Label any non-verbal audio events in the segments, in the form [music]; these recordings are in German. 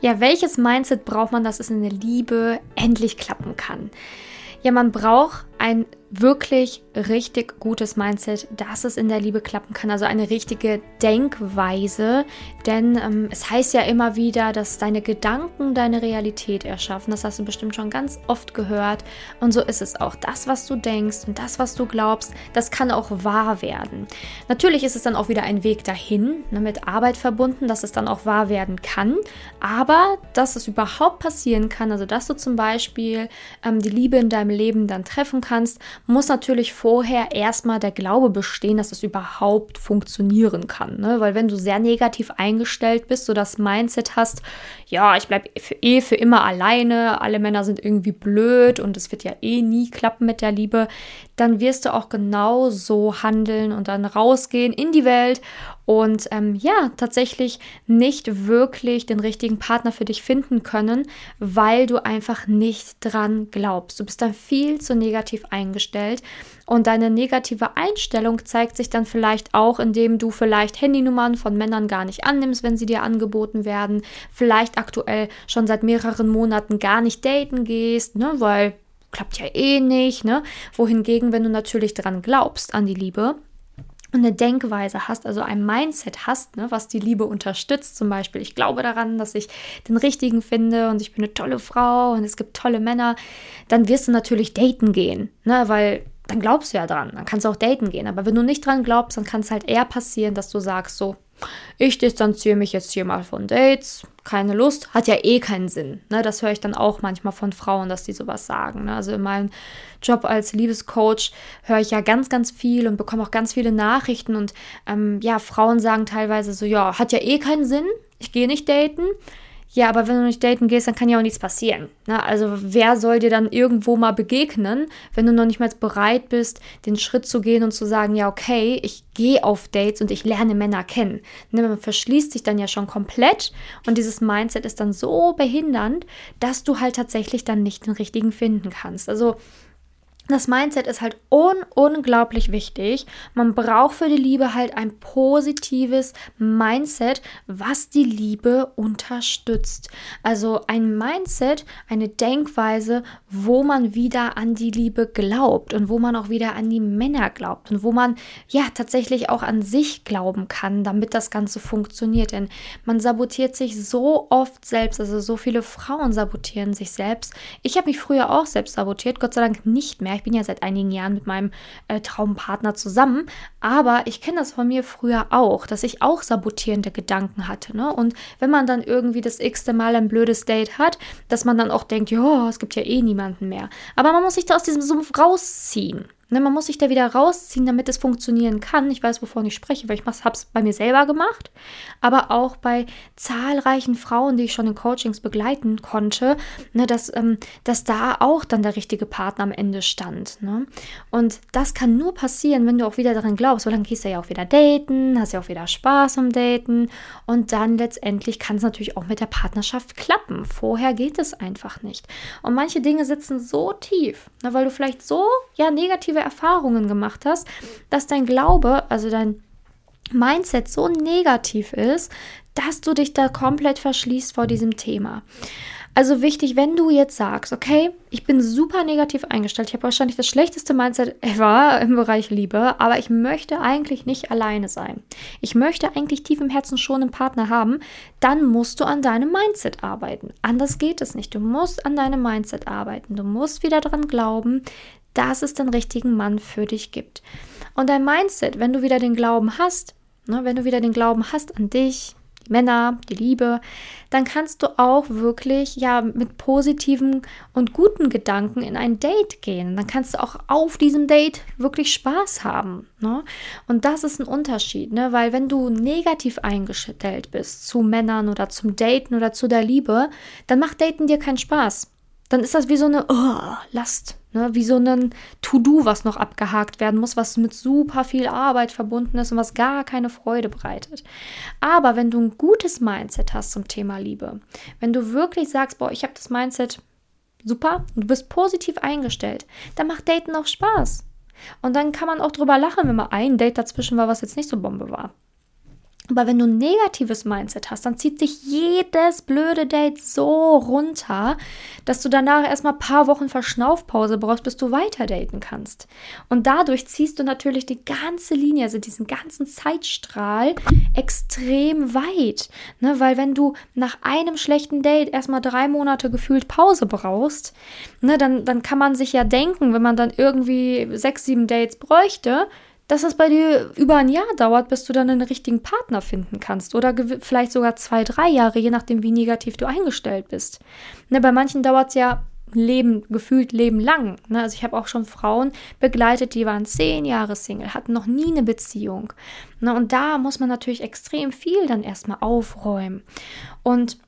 Ja, welches Mindset braucht man, dass es in der Liebe endlich klappen kann? Ja, man braucht ein wirklich richtig gutes Mindset, dass es in der Liebe klappen kann. Also eine richtige Denkweise. Denn ähm, es heißt ja immer wieder, dass deine Gedanken deine Realität erschaffen. Das hast du bestimmt schon ganz oft gehört. Und so ist es auch. Das, was du denkst und das, was du glaubst, das kann auch wahr werden. Natürlich ist es dann auch wieder ein Weg dahin, ne, mit Arbeit verbunden, dass es dann auch wahr werden kann. Aber dass es überhaupt passieren kann, also dass du zum Beispiel ähm, die Liebe in deinem Leben dann treffen kannst, muss natürlich vorher erstmal der Glaube bestehen, dass es überhaupt funktionieren kann. Ne? Weil wenn du sehr negativ eingestellt bist, so das Mindset hast, ja, ich bleibe eh für immer alleine, alle Männer sind irgendwie blöd und es wird ja eh nie klappen mit der Liebe, dann wirst du auch genau so handeln und dann rausgehen in die Welt und ähm, ja, tatsächlich nicht wirklich den richtigen Partner für dich finden können, weil du einfach nicht dran glaubst. Du bist dann viel zu negativ eingestellt und deine negative Einstellung zeigt sich dann vielleicht auch, indem du vielleicht Handynummern von Männern gar nicht annimmst, wenn sie dir angeboten werden, vielleicht aktuell schon seit mehreren Monaten gar nicht daten gehst, ne, weil klappt ja eh nicht, ne? Wohingegen, wenn du natürlich dran glaubst an die Liebe, eine Denkweise hast, also ein Mindset hast, ne, was die Liebe unterstützt, zum Beispiel, ich glaube daran, dass ich den richtigen finde und ich bin eine tolle Frau und es gibt tolle Männer, dann wirst du natürlich daten gehen, ne, weil dann glaubst du ja dran, dann kannst du auch daten gehen. Aber wenn du nicht dran glaubst, dann kann es halt eher passieren, dass du sagst, so, ich distanziere mich jetzt hier mal von Dates, keine Lust, hat ja eh keinen Sinn. Ne? Das höre ich dann auch manchmal von Frauen, dass die sowas sagen. Ne? Also in meinem Job als Liebescoach höre ich ja ganz, ganz viel und bekomme auch ganz viele Nachrichten und ähm, ja, Frauen sagen teilweise so, ja, hat ja eh keinen Sinn, ich gehe nicht daten. Ja, aber wenn du nicht daten gehst, dann kann ja auch nichts passieren. Ne? Also wer soll dir dann irgendwo mal begegnen, wenn du noch nicht mal bereit bist, den Schritt zu gehen und zu sagen, ja, okay, ich gehe auf Dates und ich lerne Männer kennen. Ne? Man verschließt sich dann ja schon komplett und dieses Mindset ist dann so behindernd, dass du halt tatsächlich dann nicht den richtigen finden kannst. Also das Mindset ist halt un unglaublich wichtig. Man braucht für die Liebe halt ein positives Mindset, was die Liebe unterstützt. Also ein Mindset, eine Denkweise, wo man wieder an die Liebe glaubt und wo man auch wieder an die Männer glaubt und wo man ja tatsächlich auch an sich glauben kann, damit das Ganze funktioniert. Denn man sabotiert sich so oft selbst, also so viele Frauen sabotieren sich selbst. Ich habe mich früher auch selbst sabotiert, Gott sei Dank nicht mehr ich bin ja seit einigen Jahren mit meinem äh, Traumpartner zusammen, aber ich kenne das von mir früher auch, dass ich auch sabotierende Gedanken hatte. Ne? Und wenn man dann irgendwie das x-te Mal ein blödes Date hat, dass man dann auch denkt, ja, es gibt ja eh niemanden mehr. Aber man muss sich da aus diesem Sumpf rausziehen. Ne, man muss sich da wieder rausziehen, damit es funktionieren kann. Ich weiß, wovon ich spreche, weil ich habe es bei mir selber gemacht, aber auch bei zahlreichen Frauen, die ich schon in Coachings begleiten konnte, ne, dass, ähm, dass da auch dann der richtige Partner am Ende stand. Ne? Und das kann nur passieren, wenn du auch wieder daran glaubst, weil dann gehst du ja auch wieder daten, hast ja auch wieder Spaß am Daten und dann letztendlich kann es natürlich auch mit der Partnerschaft klappen. Vorher geht es einfach nicht. Und manche Dinge sitzen so tief, ne, weil du vielleicht so ja negativ negative Erfahrungen gemacht hast, dass dein Glaube, also dein Mindset so negativ ist, dass du dich da komplett verschließt vor diesem Thema. Also wichtig, wenn du jetzt sagst, okay, ich bin super negativ eingestellt, ich habe wahrscheinlich das schlechteste Mindset ever im Bereich Liebe, aber ich möchte eigentlich nicht alleine sein. Ich möchte eigentlich tief im Herzen schon einen Partner haben, dann musst du an deinem Mindset arbeiten. Anders geht es nicht. Du musst an deinem Mindset arbeiten. Du musst wieder daran glauben, dass es den richtigen Mann für dich gibt. Und dein Mindset, wenn du wieder den Glauben hast, ne, wenn du wieder den Glauben hast an dich, die Männer, die Liebe, dann kannst du auch wirklich ja mit positiven und guten Gedanken in ein Date gehen. Dann kannst du auch auf diesem Date wirklich Spaß haben. Ne? Und das ist ein Unterschied, ne? weil wenn du negativ eingestellt bist zu Männern oder zum Daten oder zu der Liebe, dann macht Daten dir keinen Spaß. Dann ist das wie so eine oh, Last. Ne, wie so ein To-Do, was noch abgehakt werden muss, was mit super viel Arbeit verbunden ist und was gar keine Freude bereitet. Aber wenn du ein gutes Mindset hast zum Thema Liebe, wenn du wirklich sagst, boah, ich habe das Mindset super, du bist positiv eingestellt, dann macht Daten auch Spaß. Und dann kann man auch drüber lachen, wenn mal ein Date dazwischen war, was jetzt nicht so Bombe war. Aber wenn du ein negatives Mindset hast, dann zieht sich jedes blöde Date so runter, dass du danach erstmal ein paar Wochen Verschnaufpause brauchst, bis du weiter daten kannst. Und dadurch ziehst du natürlich die ganze Linie, also diesen ganzen Zeitstrahl, extrem weit. Ne? Weil wenn du nach einem schlechten Date erstmal drei Monate gefühlt Pause brauchst, ne, dann, dann kann man sich ja denken, wenn man dann irgendwie sechs, sieben Dates bräuchte, dass es bei dir über ein Jahr dauert, bis du dann einen richtigen Partner finden kannst. Oder vielleicht sogar zwei, drei Jahre, je nachdem, wie negativ du eingestellt bist. Ne, bei manchen dauert es ja Leben, gefühlt Leben lang. Ne? Also ich habe auch schon Frauen begleitet, die waren zehn Jahre Single, hatten noch nie eine Beziehung. Ne? Und da muss man natürlich extrem viel dann erstmal aufräumen. Und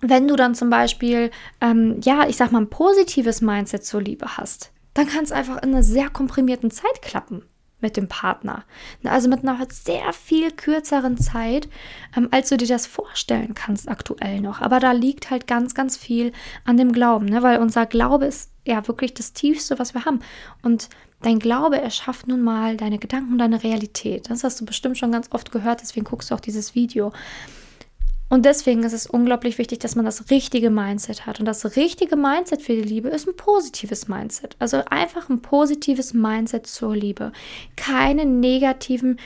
wenn du dann zum Beispiel, ähm, ja, ich sag mal, ein positives Mindset zur Liebe hast, dann kann es einfach in einer sehr komprimierten Zeit klappen mit dem Partner. Also mit einer sehr viel kürzeren Zeit, ähm, als du dir das vorstellen kannst aktuell noch. Aber da liegt halt ganz, ganz viel an dem Glauben, ne? weil unser Glaube ist ja wirklich das Tiefste, was wir haben. Und dein Glaube erschafft nun mal deine Gedanken deine Realität. Das hast du bestimmt schon ganz oft gehört, deswegen guckst du auch dieses Video. Und deswegen ist es unglaublich wichtig, dass man das richtige Mindset hat. Und das richtige Mindset für die Liebe ist ein positives Mindset. Also einfach ein positives Mindset zur Liebe. Keine negativen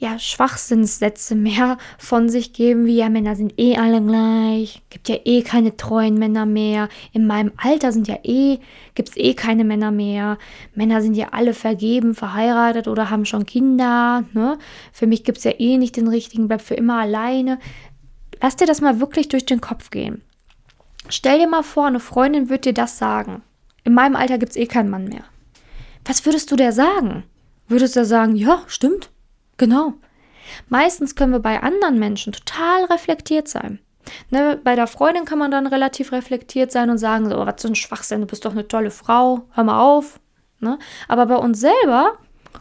ja, Schwachsinnssätze mehr von sich geben, wie ja, Männer sind eh alle gleich, gibt ja eh keine treuen Männer mehr, in meinem Alter sind ja eh, gibt es eh keine Männer mehr, Männer sind ja alle vergeben, verheiratet oder haben schon Kinder, ne? Für mich gibt es ja eh nicht den richtigen, bleib für immer alleine. Lass dir das mal wirklich durch den Kopf gehen. Stell dir mal vor, eine Freundin wird dir das sagen. In meinem Alter gibt es eh keinen Mann mehr. Was würdest du der sagen? Würdest du sagen, ja, stimmt, genau. Meistens können wir bei anderen Menschen total reflektiert sein. Ne, bei der Freundin kann man dann relativ reflektiert sein und sagen, so, oh, was für ein Schwachsinn, du bist doch eine tolle Frau, hör mal auf. Ne? Aber bei uns selber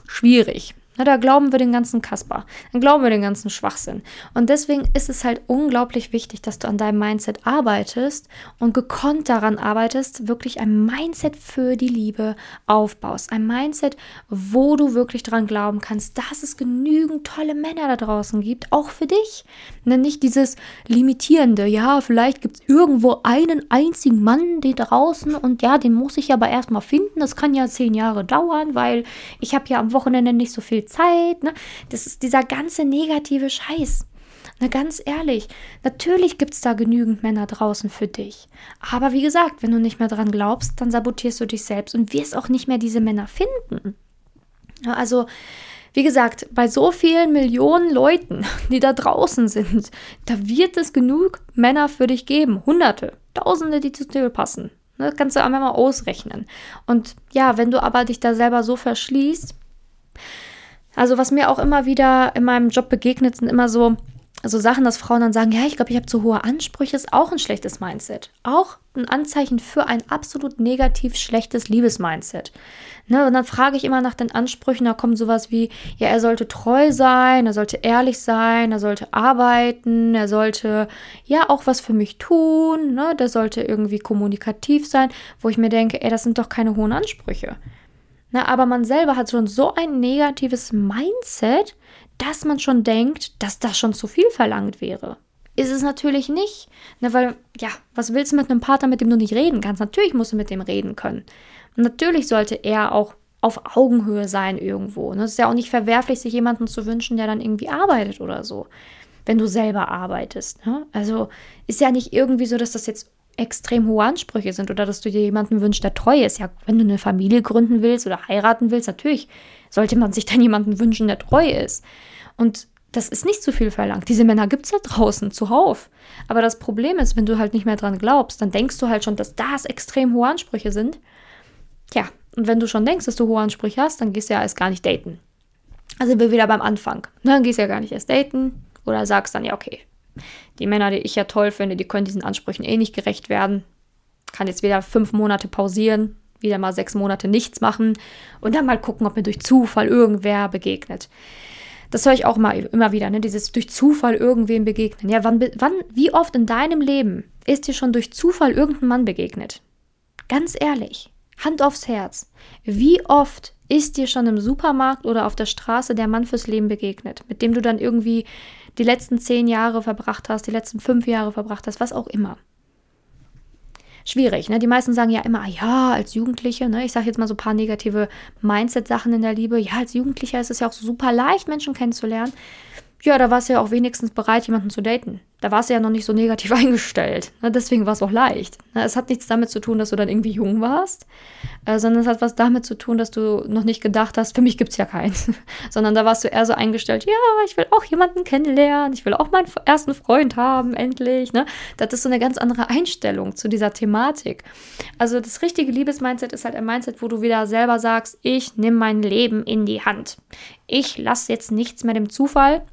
schwierig. Na, da glauben wir den ganzen Kasper. Dann glauben wir den ganzen Schwachsinn. Und deswegen ist es halt unglaublich wichtig, dass du an deinem Mindset arbeitest und gekonnt daran arbeitest, wirklich ein Mindset für die Liebe aufbaust. Ein Mindset, wo du wirklich dran glauben kannst, dass es genügend tolle Männer da draußen gibt, auch für dich. Ne, nicht dieses limitierende, ja, vielleicht gibt es irgendwo einen einzigen Mann da draußen und ja, den muss ich aber erstmal finden. Das kann ja zehn Jahre dauern, weil ich habe ja am Wochenende nicht so viel Zeit. Ne? Das ist dieser ganze negative Scheiß. Na, ganz ehrlich, natürlich gibt es da genügend Männer draußen für dich. Aber wie gesagt, wenn du nicht mehr dran glaubst, dann sabotierst du dich selbst und wirst auch nicht mehr diese Männer finden. Also, wie gesagt, bei so vielen Millionen Leuten, [laughs] die da draußen sind, da wird es genug Männer für dich geben. Hunderte, Tausende, die zu dir passen. Das kannst du einmal mal ausrechnen. Und ja, wenn du aber dich da selber so verschließt, also was mir auch immer wieder in meinem Job begegnet, sind immer so, so Sachen, dass Frauen dann sagen, ja, ich glaube, ich habe zu hohe Ansprüche, ist auch ein schlechtes Mindset. Auch ein Anzeichen für ein absolut negativ schlechtes Liebesmindset. Ne, und dann frage ich immer nach den Ansprüchen, da kommt sowas wie, ja, er sollte treu sein, er sollte ehrlich sein, er sollte arbeiten, er sollte ja auch was für mich tun, ne, der sollte irgendwie kommunikativ sein, wo ich mir denke, ey, das sind doch keine hohen Ansprüche. Na, aber man selber hat schon so ein negatives Mindset, dass man schon denkt, dass das schon zu viel verlangt wäre. Ist es natürlich nicht. Ne, weil, ja, was willst du mit einem Partner, mit dem du nicht reden kannst? Natürlich musst du mit dem reden können. Natürlich sollte er auch auf Augenhöhe sein irgendwo. Ne? Es ist ja auch nicht verwerflich, sich jemanden zu wünschen, der dann irgendwie arbeitet oder so, wenn du selber arbeitest. Ne? Also ist ja nicht irgendwie so, dass das jetzt extrem hohe Ansprüche sind oder dass du dir jemanden wünschst, der treu ist. Ja, wenn du eine Familie gründen willst oder heiraten willst, natürlich sollte man sich dann jemanden wünschen, der treu ist. Und das ist nicht zu viel verlangt. Diese Männer gibt es ja draußen zuhauf. Aber das Problem ist, wenn du halt nicht mehr dran glaubst, dann denkst du halt schon, dass das extrem hohe Ansprüche sind. Tja, und wenn du schon denkst, dass du hohe Ansprüche hast, dann gehst du ja erst gar nicht daten. Also sind wir wieder beim Anfang. Dann gehst du ja gar nicht erst daten oder sagst dann, ja, okay, die Männer, die ich ja toll finde, die können diesen Ansprüchen eh nicht gerecht werden. Kann jetzt wieder fünf Monate pausieren, wieder mal sechs Monate nichts machen und dann mal gucken, ob mir durch Zufall irgendwer begegnet. Das höre ich auch mal immer wieder, ne? Dieses durch Zufall irgendwem begegnen. Ja, wann, wann, wie oft in deinem Leben ist dir schon durch Zufall irgendein Mann begegnet? Ganz ehrlich, Hand aufs Herz. Wie oft Ist dir schon im Supermarkt oder auf der Straße der Mann fürs Leben begegnet, mit dem du dann irgendwie die letzten zehn Jahre verbracht hast, die letzten fünf Jahre verbracht hast, was auch immer? Schwierig, ne? Die meisten sagen ja immer, ah ja, als Jugendliche, ne? Ich sage jetzt mal so ein paar negative Mindset-Sachen in der Liebe. Ja, als Jugendlicher ist es ja auch super leicht, Menschen kennenzulernen ja, da warst du ja auch wenigstens bereit, jemanden zu daten. Da warst du ja noch nicht so negativ [laughs] eingestellt. Ne? Deswegen war es auch leicht. Ne? Es hat nichts damit zu tun, dass du dann irgendwie jung warst, äh, sondern es hat was damit zu tun, dass du noch nicht gedacht hast, für mich gibt es ja keinen. [laughs] sondern da warst du eher so eingestellt, ja, ich will auch jemanden kennenlernen, ich will auch meinen ersten Freund haben, endlich. Ne? Das ist so eine ganz andere Einstellung zu dieser Thematik. Also das richtige Liebesmindset ist halt ein Mindset, wo du wieder selber sagst, ich nehme mein Leben in die Hand. Ich lasse jetzt nichts mehr dem Zufall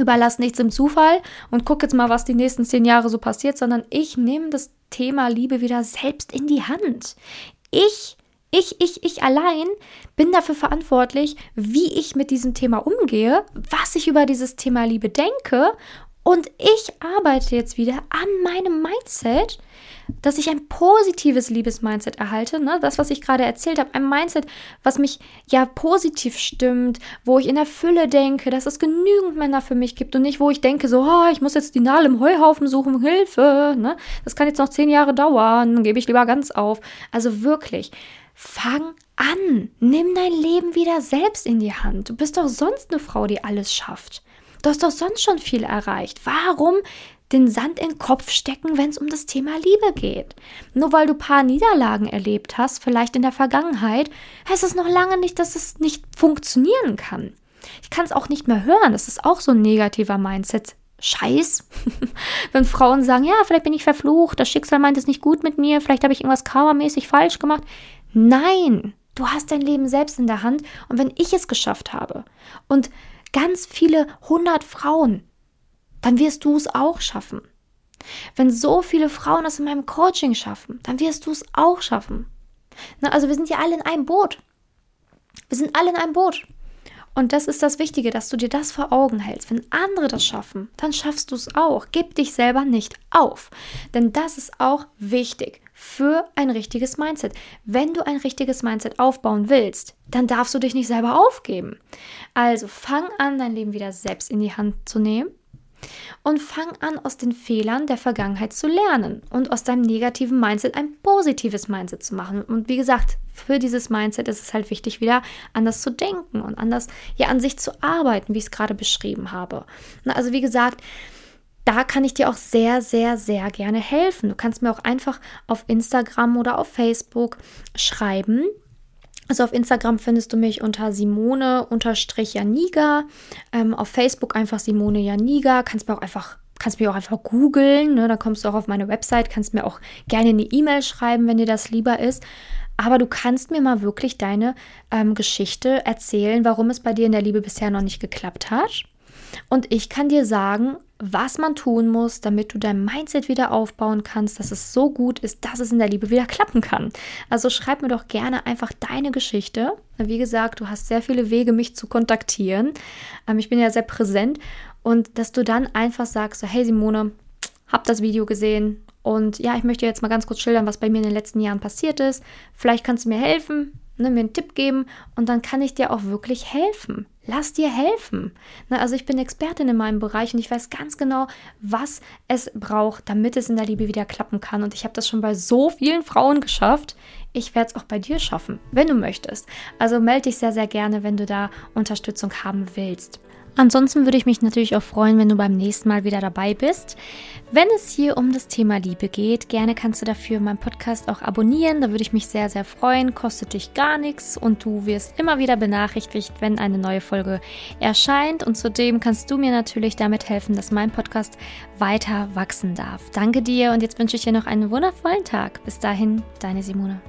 überlasse nichts im Zufall und gucke jetzt mal, was die nächsten zehn Jahre so passiert, sondern ich nehme das Thema Liebe wieder selbst in die Hand. Ich, ich, ich, ich allein bin dafür verantwortlich, wie ich mit diesem Thema umgehe, was ich über dieses Thema Liebe denke und ich arbeite jetzt wieder an meinem Mindset, dass ich ein positives Liebesmindset erhalte. Ne? Das, was ich gerade erzählt habe, ein Mindset, was mich ja positiv stimmt, wo ich in der Fülle denke, dass es genügend Männer für mich gibt und nicht, wo ich denke, so, oh, ich muss jetzt die Nadel im Heuhaufen suchen, Hilfe. Ne? Das kann jetzt noch zehn Jahre dauern, dann gebe ich lieber ganz auf. Also wirklich, fang an. Nimm dein Leben wieder selbst in die Hand. Du bist doch sonst eine Frau, die alles schafft. Du hast doch sonst schon viel erreicht. Warum den Sand in den Kopf stecken, wenn es um das Thema Liebe geht. Nur weil du paar Niederlagen erlebt hast, vielleicht in der Vergangenheit, heißt es noch lange nicht, dass es nicht funktionieren kann. Ich kann es auch nicht mehr hören. Das ist auch so ein negativer Mindset. Scheiß. [laughs] wenn Frauen sagen, ja, vielleicht bin ich verflucht, das Schicksal meint es nicht gut mit mir, vielleicht habe ich irgendwas karmamäßig falsch gemacht. Nein, du hast dein Leben selbst in der Hand und wenn ich es geschafft habe und ganz viele hundert Frauen dann wirst du es auch schaffen. Wenn so viele Frauen das in meinem Coaching schaffen, dann wirst du es auch schaffen. Na, also wir sind ja alle in einem Boot. Wir sind alle in einem Boot. Und das ist das Wichtige, dass du dir das vor Augen hältst. Wenn andere das schaffen, dann schaffst du es auch. Gib dich selber nicht auf. Denn das ist auch wichtig für ein richtiges Mindset. Wenn du ein richtiges Mindset aufbauen willst, dann darfst du dich nicht selber aufgeben. Also fang an, dein Leben wieder selbst in die Hand zu nehmen und fang an, aus den Fehlern der Vergangenheit zu lernen und aus deinem negativen Mindset ein positives Mindset zu machen. Und wie gesagt, für dieses Mindset ist es halt wichtig, wieder anders zu denken und anders ja an sich zu arbeiten, wie ich es gerade beschrieben habe. Also wie gesagt, da kann ich dir auch sehr, sehr, sehr gerne helfen. Du kannst mir auch einfach auf Instagram oder auf Facebook schreiben also auf Instagram findest du mich unter Simone-Janiga. Ähm, auf Facebook einfach Simone Janiga. Kannst mir auch einfach kannst mir auch einfach googeln, ne? da kommst du auch auf meine Website, kannst mir auch gerne eine E-Mail schreiben, wenn dir das lieber ist. Aber du kannst mir mal wirklich deine ähm, Geschichte erzählen, warum es bei dir in der Liebe bisher noch nicht geklappt hat. Und ich kann dir sagen, was man tun muss, damit du dein Mindset wieder aufbauen kannst, dass es so gut ist, dass es in der Liebe wieder klappen kann. Also schreib mir doch gerne einfach deine Geschichte. Wie gesagt, du hast sehr viele Wege, mich zu kontaktieren. Ähm, ich bin ja sehr präsent und dass du dann einfach sagst, hey Simone, hab das Video gesehen und ja, ich möchte jetzt mal ganz kurz schildern, was bei mir in den letzten Jahren passiert ist. Vielleicht kannst du mir helfen ne, mir einen Tipp geben und dann kann ich dir auch wirklich helfen. Lass dir helfen. Ne, also ich bin Expertin in meinem Bereich und ich weiß ganz genau, was es braucht, damit es in der Liebe wieder klappen kann. Und ich habe das schon bei so vielen Frauen geschafft. Ich werde es auch bei dir schaffen, wenn du möchtest. Also melde dich sehr, sehr gerne, wenn du da Unterstützung haben willst. Ansonsten würde ich mich natürlich auch freuen, wenn du beim nächsten Mal wieder dabei bist. Wenn es hier um das Thema Liebe geht, gerne kannst du dafür meinen Podcast auch abonnieren. Da würde ich mich sehr, sehr freuen. Kostet dich gar nichts und du wirst immer wieder benachrichtigt, wenn eine neue Folge erscheint. Und zudem kannst du mir natürlich damit helfen, dass mein Podcast weiter wachsen darf. Danke dir und jetzt wünsche ich dir noch einen wundervollen Tag. Bis dahin, deine Simone.